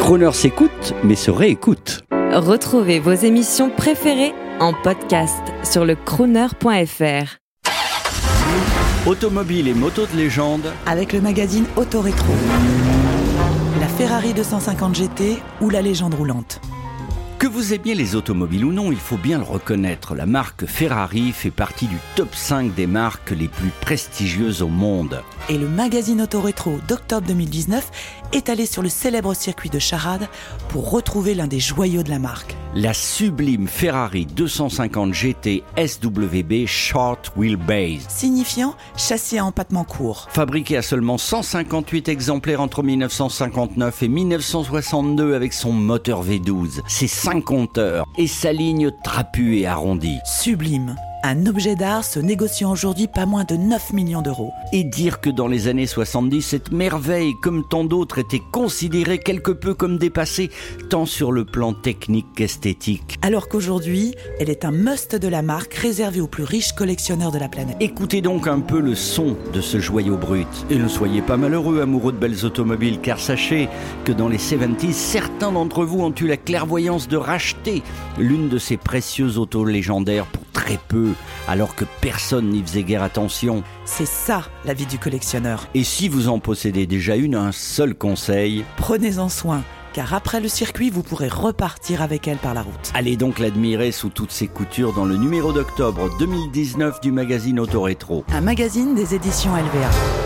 Croner s'écoute, mais se réécoute. Retrouvez vos émissions préférées en podcast sur le crooner.fr. Automobile et moto de légende, avec le magazine Auto Rétro. La Ferrari 250 GT ou la légende roulante. Vous aimiez les automobiles ou non, il faut bien le reconnaître, la marque Ferrari fait partie du top 5 des marques les plus prestigieuses au monde. Et le magazine Auto Rétro d'octobre 2019 est allé sur le célèbre circuit de Charade pour retrouver l'un des joyaux de la marque. La sublime Ferrari 250 GT SWB Short Wheelbase. Signifiant châssis à empattement court. Fabriqué à seulement 158 exemplaires entre 1959 et 1962 avec son moteur V12, ses 5 compteurs et sa ligne trapue et arrondie. Sublime un objet d'art se négociant aujourd'hui pas moins de 9 millions d'euros. Et dire que dans les années 70, cette merveille, comme tant d'autres, était considérée quelque peu comme dépassée, tant sur le plan technique qu'esthétique. Alors qu'aujourd'hui, elle est un must de la marque réservé aux plus riches collectionneurs de la planète. Écoutez donc un peu le son de ce joyau brut. Et ne soyez pas malheureux, amoureux de belles automobiles, car sachez que dans les 70s, certains d'entre vous ont eu la clairvoyance de racheter l'une de ces précieuses autos légendaires pour très peu, alors que personne n'y faisait guère attention. C'est ça la vie du collectionneur. Et si vous en possédez déjà une, un seul conseil Prenez-en soin car après le circuit, vous pourrez repartir avec elle par la route. Allez donc l'admirer sous toutes ses coutures dans le numéro d'octobre 2019 du magazine Auto Rétro. Un magazine des éditions LVA.